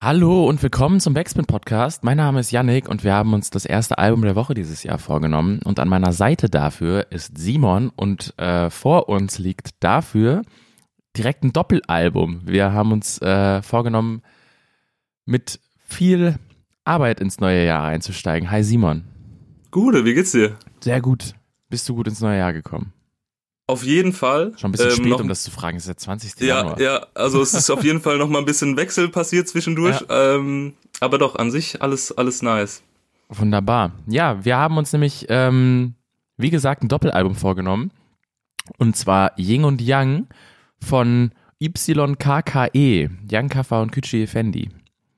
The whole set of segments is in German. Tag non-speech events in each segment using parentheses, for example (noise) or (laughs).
Hallo und willkommen zum Backspin Podcast. Mein Name ist Yannick und wir haben uns das erste Album der Woche dieses Jahr vorgenommen. Und an meiner Seite dafür ist Simon und äh, vor uns liegt dafür direkt ein Doppelalbum. Wir haben uns äh, vorgenommen, mit viel Arbeit ins neue Jahr einzusteigen. Hi Simon. Gute, wie geht's dir? Sehr gut. Bist du gut ins neue Jahr gekommen? Auf jeden Fall. Schon ein bisschen Ähm, spät, noch- um das zu fragen. Es ist der 20. Ja, Januar. ja, also es ist auf jeden Fall noch mal ein bisschen Wechsel passiert zwischendurch. (laughs) Ähm, aber doch, an sich alles, alles nice. Wunderbar. Ja, wir haben uns nämlich, ähm, wie gesagt, ein Doppelalbum vorgenommen. Und zwar Ying und Yang von YKKE. Yang Kaffa und Küchi Effendi.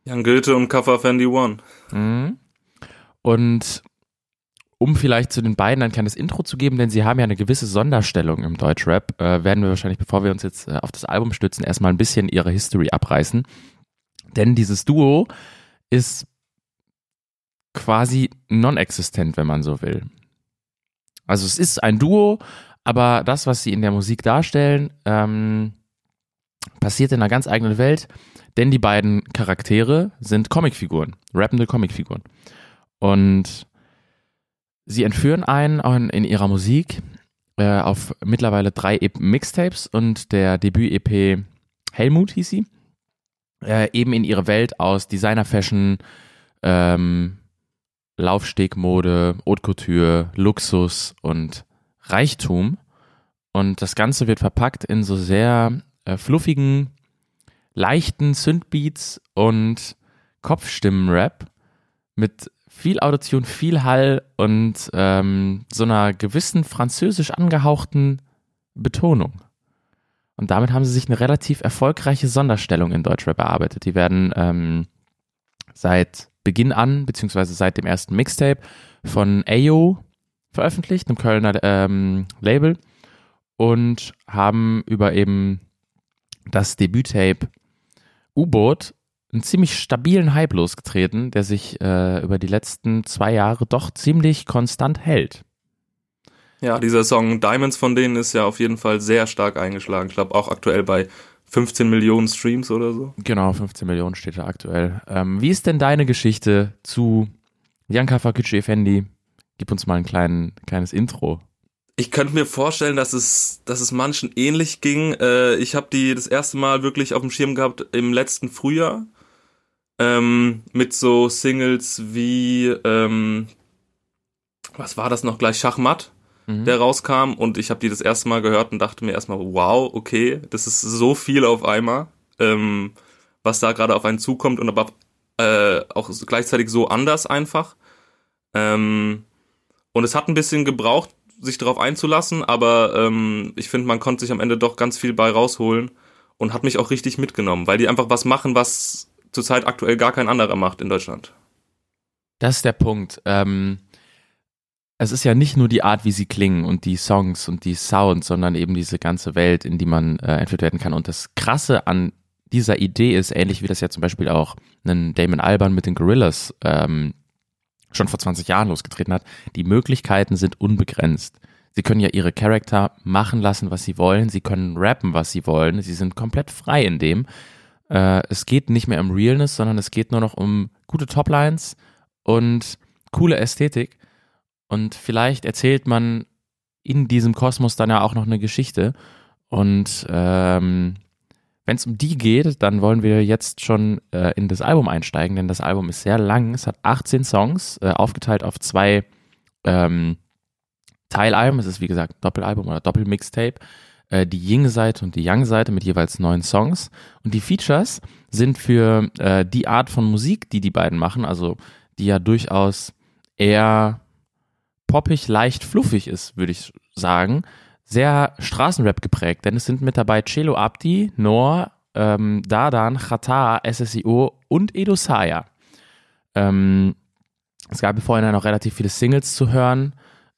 Jan Goethe und Kaffa Fendi One. Mhm. Und um vielleicht zu den beiden ein kleines Intro zu geben, denn sie haben ja eine gewisse Sonderstellung im Deutschrap, äh, werden wir wahrscheinlich, bevor wir uns jetzt äh, auf das Album stützen, erstmal ein bisschen ihre History abreißen. Denn dieses Duo ist quasi non-existent, wenn man so will. Also es ist ein Duo, aber das, was sie in der Musik darstellen, ähm, passiert in einer ganz eigenen Welt, denn die beiden Charaktere sind Comicfiguren, rappende Comicfiguren. Und sie entführen einen in ihrer Musik äh, auf mittlerweile drei e Mixtapes und der Debüt-EP Helmut hieß sie, äh, eben in ihre Welt aus Designer-Fashion, ähm, Laufstegmode, Haute Couture, Luxus und Reichtum. Und das Ganze wird verpackt in so sehr äh, fluffigen, leichten Synthbeats und Kopfstimmen-Rap mit viel Autotune, viel Hall und ähm, so einer gewissen französisch angehauchten Betonung. Und damit haben sie sich eine relativ erfolgreiche Sonderstellung in Deutschrap erarbeitet. Die werden ähm, seit Beginn an, beziehungsweise seit dem ersten Mixtape von Ayo veröffentlicht, einem Kölner ähm, Label, und haben über eben das Debüttape U-Boot einen ziemlich stabilen Hype losgetreten, der sich äh, über die letzten zwei Jahre doch ziemlich konstant hält. Ja, dieser Song Diamonds von denen ist ja auf jeden Fall sehr stark eingeschlagen. Ich glaube auch aktuell bei 15 Millionen Streams oder so. Genau, 15 Millionen steht da aktuell. Ähm, wie ist denn deine Geschichte zu Janka Fakücü Effendi? Gib uns mal ein klein, kleines Intro. Ich könnte mir vorstellen, dass es, dass es manchen ähnlich ging. Äh, ich habe die das erste Mal wirklich auf dem Schirm gehabt im letzten Frühjahr. Ähm, mit so Singles wie, ähm, was war das noch gleich, Schachmatt, Mhm. der rauskam. Und ich habe die das erste Mal gehört und dachte mir erstmal, wow, okay, das ist so viel auf einmal, ähm, was da gerade auf einen zukommt und aber äh, auch gleichzeitig so anders einfach. Ähm, und es hat ein bisschen gebraucht, sich darauf einzulassen, aber ähm, ich finde, man konnte sich am Ende doch ganz viel bei rausholen und hat mich auch richtig mitgenommen, weil die einfach was machen, was zurzeit aktuell gar kein anderer macht in Deutschland. Das ist der Punkt. Ähm, es ist ja nicht nur die Art, wie sie klingen und die Songs und die Sounds, sondern eben diese ganze Welt, in die man äh, entführt werden kann. Und das Krasse an dieser Idee ist, ähnlich wie das ja zum Beispiel auch einen Damon Alban mit den Gorillas ähm, schon vor 20 Jahren losgetreten hat, die Möglichkeiten sind unbegrenzt. Sie können ja ihre Charakter machen lassen, was sie wollen. Sie können rappen, was sie wollen. Sie sind komplett frei in dem. Äh, es geht nicht mehr um Realness, sondern es geht nur noch um gute Toplines und coole Ästhetik. Und vielleicht erzählt man in diesem Kosmos dann ja auch noch eine Geschichte. Und ähm, wenn es um die geht, dann wollen wir jetzt schon äh, in das Album einsteigen, denn das Album ist sehr lang. Es hat 18 Songs, äh, aufgeteilt auf zwei ähm, Teilalben. Es ist wie gesagt Doppelalbum oder Doppelmixtape. Äh, die Ying-Seite und die Yang-Seite mit jeweils neun Songs. Und die Features sind für äh, die Art von Musik, die die beiden machen, also die ja durchaus eher poppig, leicht fluffig ist, würde ich sagen, sehr Straßenrap geprägt, denn es sind mit dabei Celo Abdi, Noah ähm, Dardan, Chata, SSIO und Edo Saya. Ähm, es gab vorhin noch relativ viele Singles zu hören,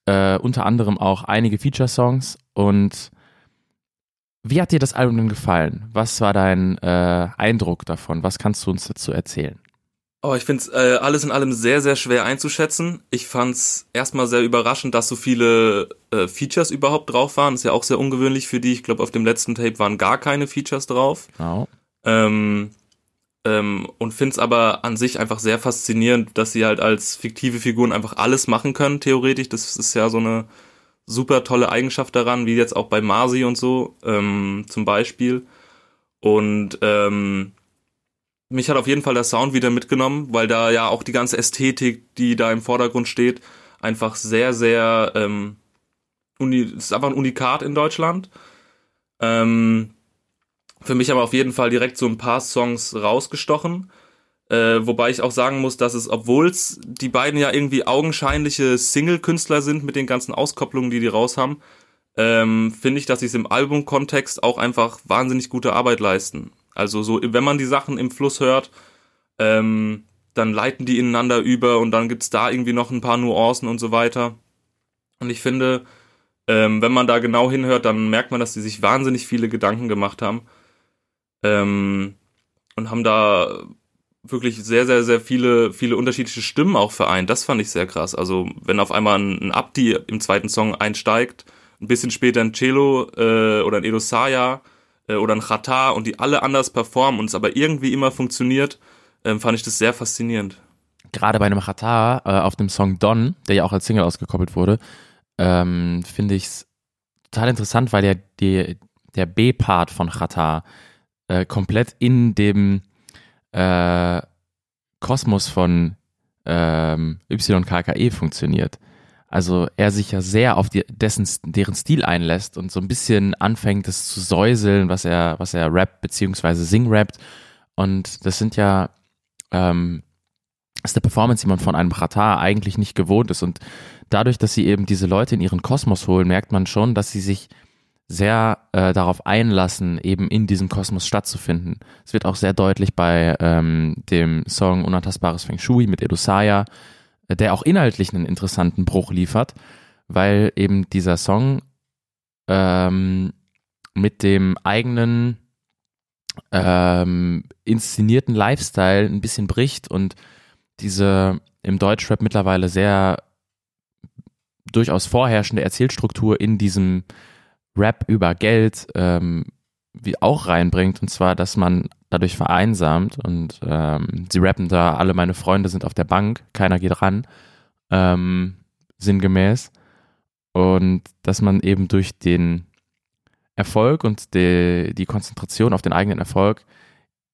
äh, unter anderem auch einige Feature-Songs. Und wie hat dir das Album denn gefallen? Was war dein äh, Eindruck davon? Was kannst du uns dazu erzählen? Oh, ich finde es äh, alles in allem sehr, sehr schwer einzuschätzen. Ich fand es erstmal sehr überraschend, dass so viele äh, Features überhaupt drauf waren. Ist ja auch sehr ungewöhnlich für die. Ich glaube, auf dem letzten Tape waren gar keine Features drauf. Genau. Ähm, ähm, und finde es aber an sich einfach sehr faszinierend, dass sie halt als fiktive Figuren einfach alles machen können, theoretisch. Das ist ja so eine super tolle Eigenschaft daran, wie jetzt auch bei Marsi und so ähm, zum Beispiel. Und ähm, mich hat auf jeden Fall der Sound wieder mitgenommen, weil da ja auch die ganze Ästhetik, die da im Vordergrund steht, einfach sehr, sehr, ähm, uni ist einfach ein Unikat in Deutschland. Ähm, für mich aber auf jeden Fall direkt so ein paar Songs rausgestochen. Äh, wobei ich auch sagen muss, dass es, obwohl die beiden ja irgendwie augenscheinliche Single-Künstler sind mit den ganzen Auskopplungen, die die raus haben, ähm, finde ich, dass sie es im Albumkontext auch einfach wahnsinnig gute Arbeit leisten. Also so, wenn man die Sachen im Fluss hört, ähm, dann leiten die ineinander über und dann gibt's da irgendwie noch ein paar Nuancen und so weiter. Und ich finde, ähm, wenn man da genau hinhört, dann merkt man, dass die sich wahnsinnig viele Gedanken gemacht haben. Ähm, und haben da wirklich sehr, sehr, sehr viele, viele unterschiedliche Stimmen auch vereint. Das fand ich sehr krass. Also, wenn auf einmal ein, ein Abdi im zweiten Song einsteigt, ein bisschen später ein Cello äh, oder ein Edo Saya äh, oder ein Chata und die alle anders performen und es aber irgendwie immer funktioniert, ähm, fand ich das sehr faszinierend. Gerade bei einem Chata äh, auf dem Song Don, der ja auch als Single ausgekoppelt wurde, ähm, finde ich es total interessant, weil der, die, der B-Part von Chata äh, komplett in dem äh, Kosmos von ähm, YKKE funktioniert. Also er sich ja sehr auf die, dessen, deren Stil einlässt und so ein bisschen anfängt, das zu säuseln, was er, was er rappt, beziehungsweise sing-rappt. Und das sind ja, ähm, ist eine Performance, die man von einem Ratar eigentlich nicht gewohnt ist. Und dadurch, dass sie eben diese Leute in ihren Kosmos holen, merkt man schon, dass sie sich sehr äh, darauf einlassen, eben in diesem Kosmos stattzufinden. Es wird auch sehr deutlich bei ähm, dem Song Unantastbares Feng Shui mit Edusaya, der auch inhaltlich einen interessanten Bruch liefert, weil eben dieser Song ähm, mit dem eigenen ähm, inszenierten Lifestyle ein bisschen bricht und diese im Deutschrap mittlerweile sehr durchaus vorherrschende Erzählstruktur in diesem Rap über Geld ähm, wie auch reinbringt und zwar, dass man dadurch vereinsamt und ähm, sie rappen da, alle meine Freunde sind auf der Bank, keiner geht ran, ähm, sinngemäß. Und dass man eben durch den Erfolg und die, die Konzentration auf den eigenen Erfolg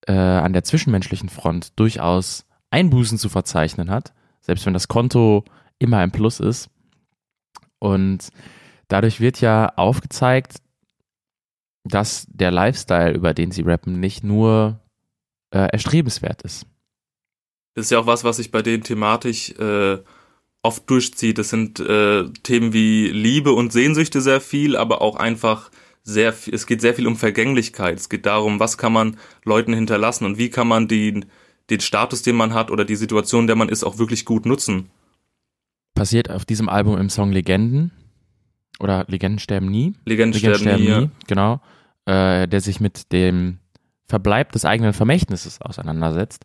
äh, an der zwischenmenschlichen Front durchaus Einbußen zu verzeichnen hat, selbst wenn das Konto immer ein Plus ist. Und dadurch wird ja aufgezeigt, dass der Lifestyle, über den sie rappen, nicht nur äh, erstrebenswert ist. Das ist ja auch was, was sich bei denen thematisch äh, oft durchzieht. Das sind äh, Themen wie Liebe und Sehnsüchte sehr viel, aber auch einfach sehr viel, es geht sehr viel um Vergänglichkeit. Es geht darum, was kann man Leuten hinterlassen und wie kann man den, den Status, den man hat oder die Situation, in der man ist, auch wirklich gut nutzen. Passiert auf diesem Album im Song Legenden oder Legenden sterben nie. Legenden, Legenden sterben, sterben nie, nie, genau äh, der sich mit dem Verbleib des eigenen Vermächtnisses auseinandersetzt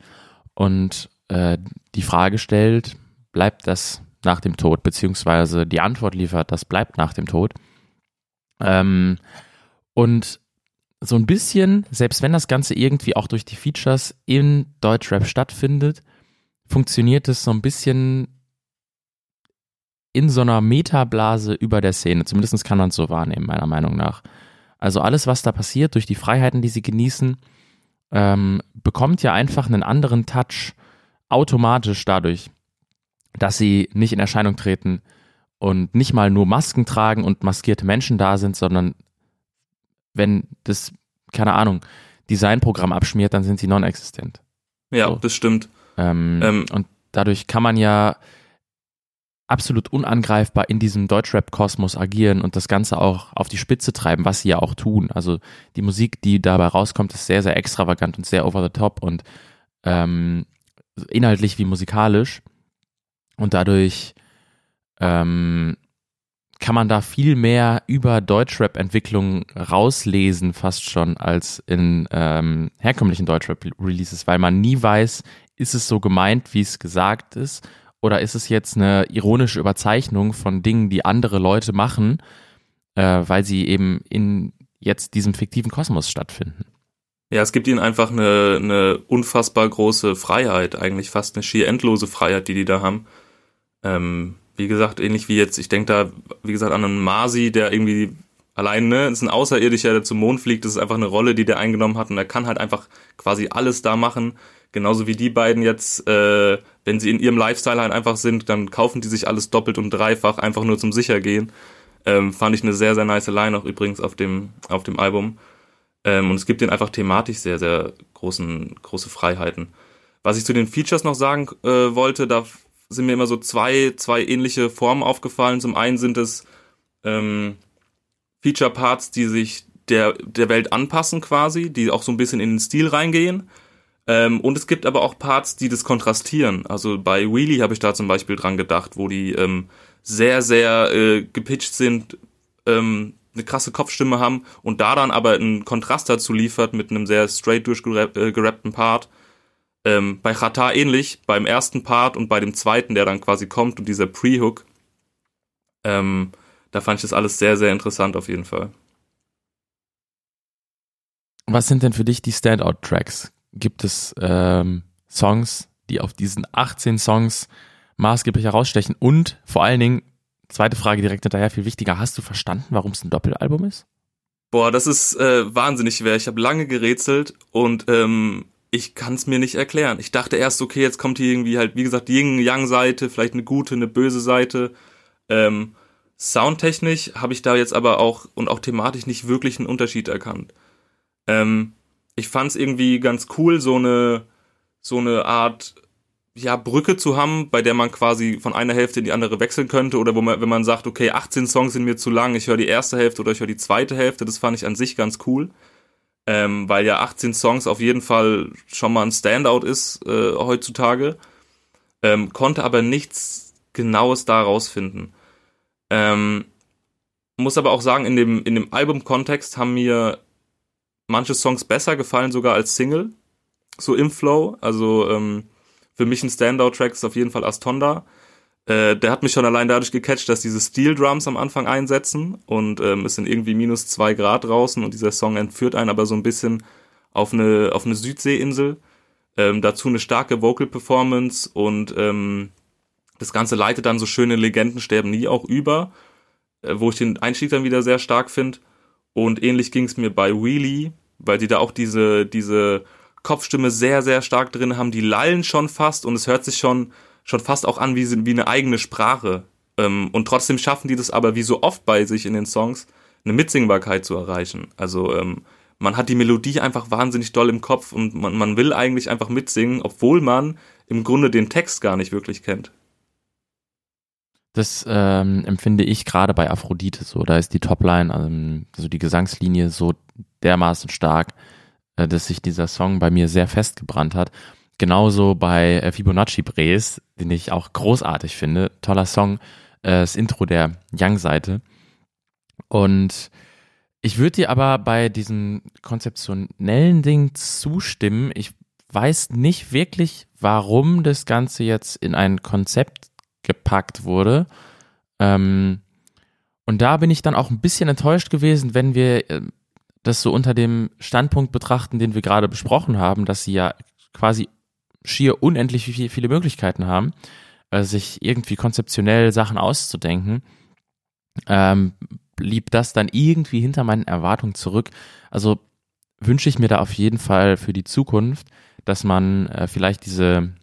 und äh, die Frage stellt, bleibt das nach dem Tod, beziehungsweise die Antwort liefert, das bleibt nach dem Tod. Ähm, und so ein bisschen, selbst wenn das Ganze irgendwie auch durch die Features in Deutschrap stattfindet, funktioniert es so ein bisschen in so einer Metablase über der Szene. Zumindest kann man es so wahrnehmen, meiner Meinung nach. Also alles, was da passiert, durch die Freiheiten, die sie genießen, ähm, bekommt ja einfach einen anderen Touch automatisch dadurch, dass sie nicht in Erscheinung treten und nicht mal nur Masken tragen und maskierte Menschen da sind, sondern wenn das, keine Ahnung, Designprogramm abschmiert, dann sind sie non-existent. Ja, so. das stimmt. Ähm, ähm. Und dadurch kann man ja absolut unangreifbar in diesem Deutschrap-Kosmos agieren und das Ganze auch auf die Spitze treiben, was sie ja auch tun. Also die Musik, die dabei rauskommt, ist sehr, sehr extravagant und sehr over the top und ähm, inhaltlich wie musikalisch. Und dadurch ähm, kann man da viel mehr über Deutschrap-Entwicklung rauslesen, fast schon, als in ähm, herkömmlichen Deutschrap-Releases, weil man nie weiß, ist es so gemeint, wie es gesagt ist, oder ist es jetzt eine ironische Überzeichnung von Dingen, die andere Leute machen, äh, weil sie eben in jetzt diesem fiktiven Kosmos stattfinden? Ja, es gibt ihnen einfach eine, eine unfassbar große Freiheit, eigentlich fast eine schier endlose Freiheit, die die da haben. Ähm, wie gesagt, ähnlich wie jetzt, ich denke da, wie gesagt, an einen Masi, der irgendwie allein, ne, ist ein Außerirdischer, der zum Mond fliegt, das ist einfach eine Rolle, die der eingenommen hat und er kann halt einfach quasi alles da machen. Genauso wie die beiden jetzt, äh, wenn sie in ihrem Lifestyle halt einfach sind, dann kaufen die sich alles doppelt und dreifach, einfach nur zum Sichergehen. Ähm, fand ich eine sehr, sehr nice Line auch übrigens auf dem, auf dem Album. Ähm, und es gibt denen einfach thematisch sehr, sehr großen, große Freiheiten. Was ich zu den Features noch sagen äh, wollte, da sind mir immer so zwei, zwei ähnliche Formen aufgefallen. Zum einen sind es ähm, Feature-Parts, die sich der, der Welt anpassen quasi, die auch so ein bisschen in den Stil reingehen. Ähm, und es gibt aber auch Parts, die das kontrastieren. Also bei Wheelie habe ich da zum Beispiel dran gedacht, wo die ähm, sehr, sehr äh, gepitcht sind, ähm, eine krasse Kopfstimme haben und da dann aber einen Kontrast dazu liefert mit einem sehr straight durchgerappten äh, Part. Ähm, bei Chata ähnlich, beim ersten Part und bei dem zweiten, der dann quasi kommt und dieser Pre-Hook. Ähm, da fand ich das alles sehr, sehr interessant auf jeden Fall. Was sind denn für dich die Standout-Tracks? Gibt es ähm, Songs, die auf diesen 18 Songs maßgeblich herausstechen? Und vor allen Dingen, zweite Frage direkt hinterher, viel wichtiger, hast du verstanden, warum es ein Doppelalbum ist? Boah, das ist äh, wahnsinnig schwer. Ich habe lange gerätselt und ähm, ich kann es mir nicht erklären. Ich dachte erst, okay, jetzt kommt hier irgendwie halt, wie gesagt, die Yin-Yang-Seite, vielleicht eine gute, eine böse Seite. Ähm, soundtechnisch habe ich da jetzt aber auch und auch thematisch nicht wirklich einen Unterschied erkannt. Ähm, ich fand es irgendwie ganz cool, so eine so eine Art ja, Brücke zu haben, bei der man quasi von einer Hälfte in die andere wechseln könnte oder wo man, wenn man sagt, okay, 18 Songs sind mir zu lang, ich höre die erste Hälfte oder ich höre die zweite Hälfte, das fand ich an sich ganz cool ähm, weil ja 18 Songs auf jeden Fall schon mal ein Standout ist äh, heutzutage, ähm, konnte aber nichts Genaues da rausfinden. Ähm, muss aber auch sagen, in dem, in dem Album-Kontext haben mir manche Songs besser gefallen, sogar als Single, so im Flow. Also ähm, für mich ein Standout-Track ist auf jeden Fall Astonda. Äh, der hat mich schon allein dadurch gecatcht, dass diese Steel Drums am Anfang einsetzen und ähm, es sind irgendwie minus zwei Grad draußen und dieser Song entführt einen aber so ein bisschen auf eine, auf eine Südseeinsel. Ähm, dazu eine starke Vocal Performance und ähm, das Ganze leitet dann so schöne Legenden sterben nie auch über, äh, wo ich den Einstieg dann wieder sehr stark finde. Und ähnlich ging es mir bei Wheelie, weil die da auch diese, diese Kopfstimme sehr, sehr stark drin haben. Die lallen schon fast und es hört sich schon schon fast auch an wie, wie eine eigene Sprache. Ähm, und trotzdem schaffen die das aber wie so oft bei sich in den Songs, eine Mitsingbarkeit zu erreichen. Also ähm, man hat die Melodie einfach wahnsinnig doll im Kopf und man, man will eigentlich einfach mitsingen, obwohl man im Grunde den Text gar nicht wirklich kennt. Das ähm, empfinde ich gerade bei Aphrodite so. Da ist die Topline, also die Gesangslinie so dermaßen stark, äh, dass sich dieser Song bei mir sehr festgebrannt hat. Genauso bei äh, Fibonacci Brees, den ich auch großartig finde. Toller Song, äh, das Intro der Young-Seite. Und ich würde dir aber bei diesem konzeptionellen Ding zustimmen. Ich weiß nicht wirklich, warum das Ganze jetzt in ein Konzept gepackt wurde. Ähm, und da bin ich dann auch ein bisschen enttäuscht gewesen, wenn wir äh, das so unter dem Standpunkt betrachten, den wir gerade besprochen haben, dass sie ja quasi schier unendlich viele Möglichkeiten haben, äh, sich irgendwie konzeptionell Sachen auszudenken, ähm, blieb das dann irgendwie hinter meinen Erwartungen zurück. Also wünsche ich mir da auf jeden Fall für die Zukunft, dass man äh, vielleicht diese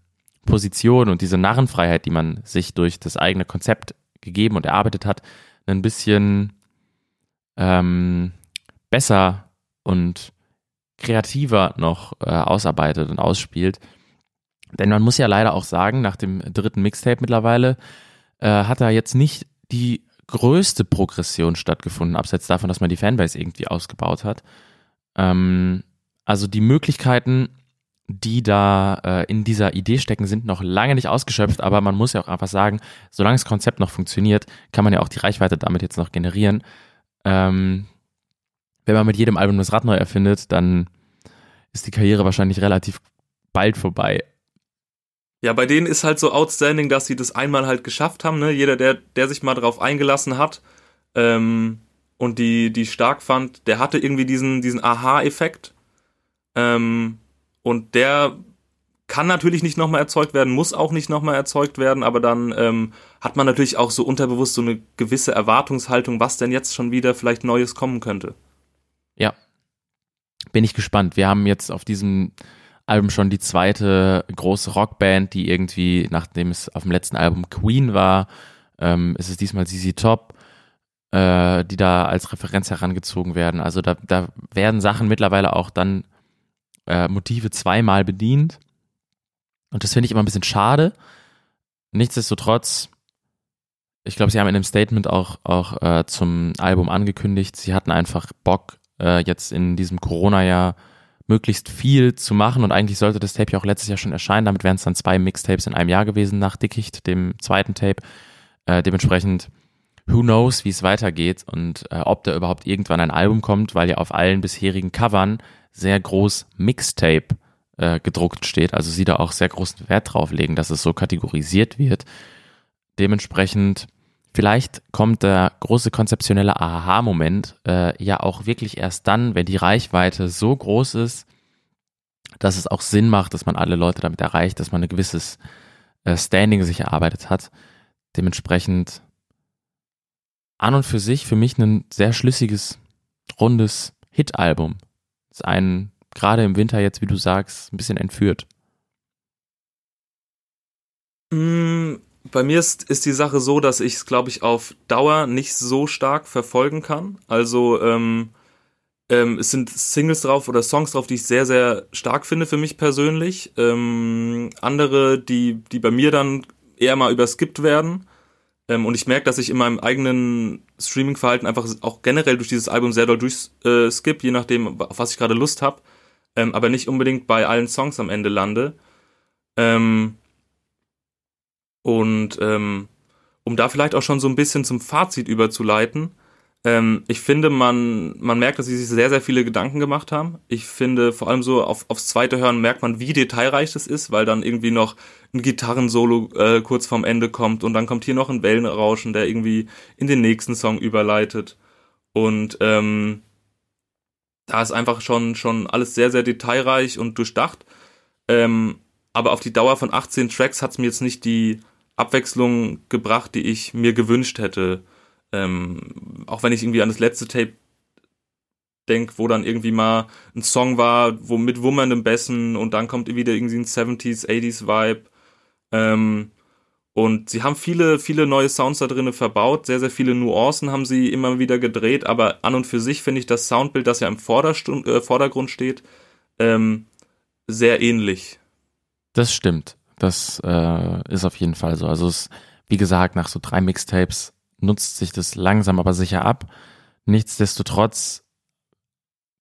Position und diese Narrenfreiheit, die man sich durch das eigene Konzept gegeben und erarbeitet hat, ein bisschen ähm, besser und kreativer noch äh, ausarbeitet und ausspielt. Denn man muss ja leider auch sagen, nach dem dritten Mixtape mittlerweile, äh, hat da jetzt nicht die größte Progression stattgefunden, abseits davon, dass man die Fanbase irgendwie ausgebaut hat. Ähm, also die Möglichkeiten, die da äh, in dieser Idee stecken, sind noch lange nicht ausgeschöpft, aber man muss ja auch einfach sagen, solange das Konzept noch funktioniert, kann man ja auch die Reichweite damit jetzt noch generieren. Ähm, wenn man mit jedem Album das Rad neu erfindet, dann ist die Karriere wahrscheinlich relativ bald vorbei. Ja, bei denen ist halt so outstanding, dass sie das einmal halt geschafft haben. Ne? Jeder, der, der sich mal drauf eingelassen hat ähm, und die, die stark fand, der hatte irgendwie diesen, diesen Aha-Effekt. Ähm, und der kann natürlich nicht nochmal erzeugt werden, muss auch nicht nochmal erzeugt werden, aber dann ähm, hat man natürlich auch so unterbewusst so eine gewisse Erwartungshaltung, was denn jetzt schon wieder vielleicht Neues kommen könnte. Ja. Bin ich gespannt. Wir haben jetzt auf diesem Album schon die zweite große Rockband, die irgendwie, nachdem es auf dem letzten Album Queen war, ähm, ist es diesmal ZZ Top, äh, die da als Referenz herangezogen werden. Also da, da werden Sachen mittlerweile auch dann äh, Motive zweimal bedient. Und das finde ich immer ein bisschen schade. Nichtsdestotrotz, ich glaube, sie haben in einem Statement auch, auch äh, zum Album angekündigt, sie hatten einfach Bock, äh, jetzt in diesem Corona-Jahr möglichst viel zu machen und eigentlich sollte das Tape ja auch letztes Jahr schon erscheinen. Damit wären es dann zwei Mixtapes in einem Jahr gewesen nach Dickicht, dem zweiten Tape. Äh, dementsprechend, who knows, wie es weitergeht und äh, ob da überhaupt irgendwann ein Album kommt, weil ja auf allen bisherigen Covern sehr groß Mixtape äh, gedruckt steht. Also sie da auch sehr großen Wert drauf legen, dass es so kategorisiert wird. Dementsprechend Vielleicht kommt der große konzeptionelle Aha-Moment äh, ja auch wirklich erst dann, wenn die Reichweite so groß ist, dass es auch Sinn macht, dass man alle Leute damit erreicht, dass man ein gewisses äh, Standing sich erarbeitet hat. Dementsprechend an und für sich für mich ein sehr schlüssiges, rundes Hit-Album. Ist ein, gerade im Winter jetzt, wie du sagst, ein bisschen entführt. Mm, bei mir ist, ist die Sache so, dass ich es, glaube ich, auf Dauer nicht so stark verfolgen kann. Also ähm, ähm, es sind Singles drauf oder Songs drauf, die ich sehr, sehr stark finde für mich persönlich. Ähm, andere, die, die bei mir dann eher mal überskippt werden. Ähm, und ich merke, dass ich in meinem eigenen Streaming-Verhalten einfach auch generell durch dieses Album sehr doll durchskip, äh, je nachdem, auf was ich gerade Lust habe. Ähm, aber nicht unbedingt bei allen Songs am Ende lande. Ähm, und ähm, um da vielleicht auch schon so ein bisschen zum Fazit überzuleiten, ähm, ich finde, man, man merkt, dass sie sich sehr, sehr viele Gedanken gemacht haben. Ich finde, vor allem so auf, aufs zweite Hören merkt man, wie detailreich das ist, weil dann irgendwie noch ein Gitarrensolo äh, kurz vorm Ende kommt und dann kommt hier noch ein Wellenrauschen, der irgendwie in den nächsten Song überleitet. Und ähm, da ist einfach schon, schon alles sehr, sehr detailreich und durchdacht. Ähm, aber auf die Dauer von 18 Tracks hat es mir jetzt nicht die Abwechslung gebracht, die ich mir gewünscht hätte. Ähm, auch wenn ich irgendwie an das letzte Tape denke, wo dann irgendwie mal ein Song war, wo mit wummerndem Bessen und dann kommt wieder irgendwie ein 70s, 80s Vibe. Ähm, und sie haben viele, viele neue Sounds da drinnen verbaut, sehr, sehr viele Nuancen haben sie immer wieder gedreht, aber an und für sich finde ich das Soundbild, das ja im Vorderstund, äh, Vordergrund steht, ähm, sehr ähnlich. Das stimmt. Das äh, ist auf jeden Fall so. Also es, wie gesagt, nach so drei Mixtapes nutzt sich das langsam aber sicher ab. Nichtsdestotrotz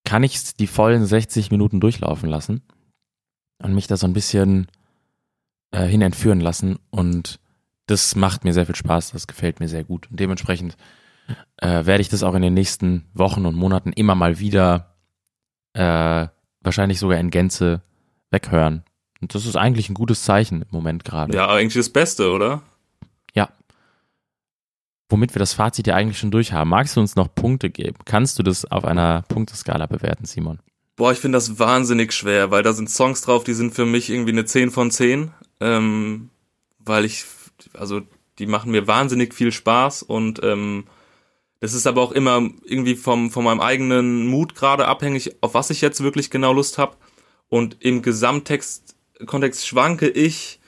kann ich die vollen 60 Minuten durchlaufen lassen und mich da so ein bisschen äh, hin entführen lassen. Und das macht mir sehr viel Spaß, das gefällt mir sehr gut. Und dementsprechend äh, werde ich das auch in den nächsten Wochen und Monaten immer mal wieder äh, wahrscheinlich sogar in Gänze weghören. Und das ist eigentlich ein gutes Zeichen im Moment gerade. Ja, eigentlich das Beste, oder? Ja. Womit wir das Fazit ja eigentlich schon durch haben. Magst du uns noch Punkte geben? Kannst du das auf einer Punkteskala bewerten, Simon? Boah, ich finde das wahnsinnig schwer, weil da sind Songs drauf, die sind für mich irgendwie eine 10 von 10. Ähm, weil ich, also die machen mir wahnsinnig viel Spaß und ähm, das ist aber auch immer irgendwie vom, von meinem eigenen Mut gerade abhängig, auf was ich jetzt wirklich genau Lust habe. Und im Gesamttext Kontext schwanke ich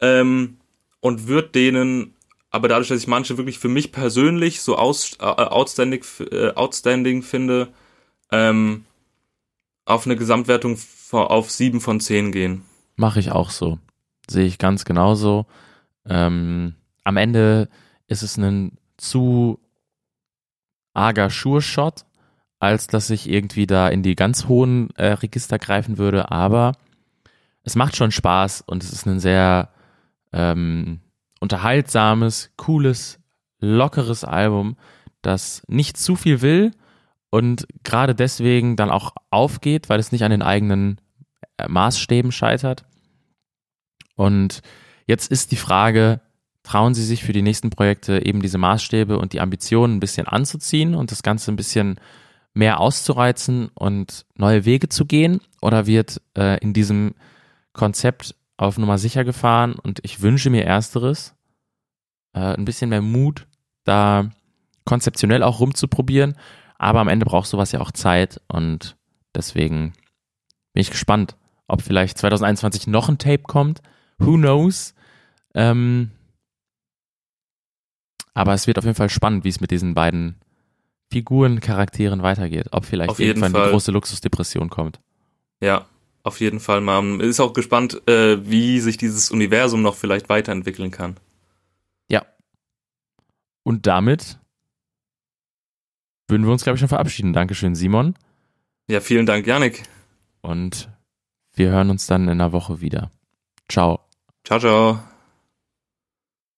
ähm, und würde denen, aber dadurch, dass ich manche wirklich für mich persönlich so aus, äh, outstanding, äh, outstanding finde, ähm, auf eine Gesamtwertung auf sieben von zehn gehen. Mache ich auch so. Sehe ich ganz genauso. Ähm, am Ende ist es ein zu arger Sure-Shot, als dass ich irgendwie da in die ganz hohen äh, Register greifen würde, aber es macht schon Spaß und es ist ein sehr ähm, unterhaltsames, cooles, lockeres Album, das nicht zu viel will und gerade deswegen dann auch aufgeht, weil es nicht an den eigenen äh, Maßstäben scheitert. Und jetzt ist die Frage, trauen Sie sich für die nächsten Projekte eben diese Maßstäbe und die Ambitionen ein bisschen anzuziehen und das Ganze ein bisschen mehr auszureizen und neue Wege zu gehen? Oder wird äh, in diesem Konzept auf Nummer sicher gefahren und ich wünsche mir ersteres, äh, ein bisschen mehr Mut, da konzeptionell auch rumzuprobieren, aber am Ende braucht sowas ja auch Zeit und deswegen bin ich gespannt, ob vielleicht 2021 noch ein Tape kommt. Who knows? Ähm, aber es wird auf jeden Fall spannend, wie es mit diesen beiden Figuren, Charakteren weitergeht. Ob vielleicht irgendwann Fall. die große Luxusdepression kommt. Ja, auf jeden Fall. Man ist auch gespannt, äh, wie sich dieses Universum noch vielleicht weiterentwickeln kann. Ja. Und damit würden wir uns, glaube ich, schon verabschieden. Dankeschön, Simon. Ja, vielen Dank, Janik. Und wir hören uns dann in einer Woche wieder. Ciao. Ciao, ciao.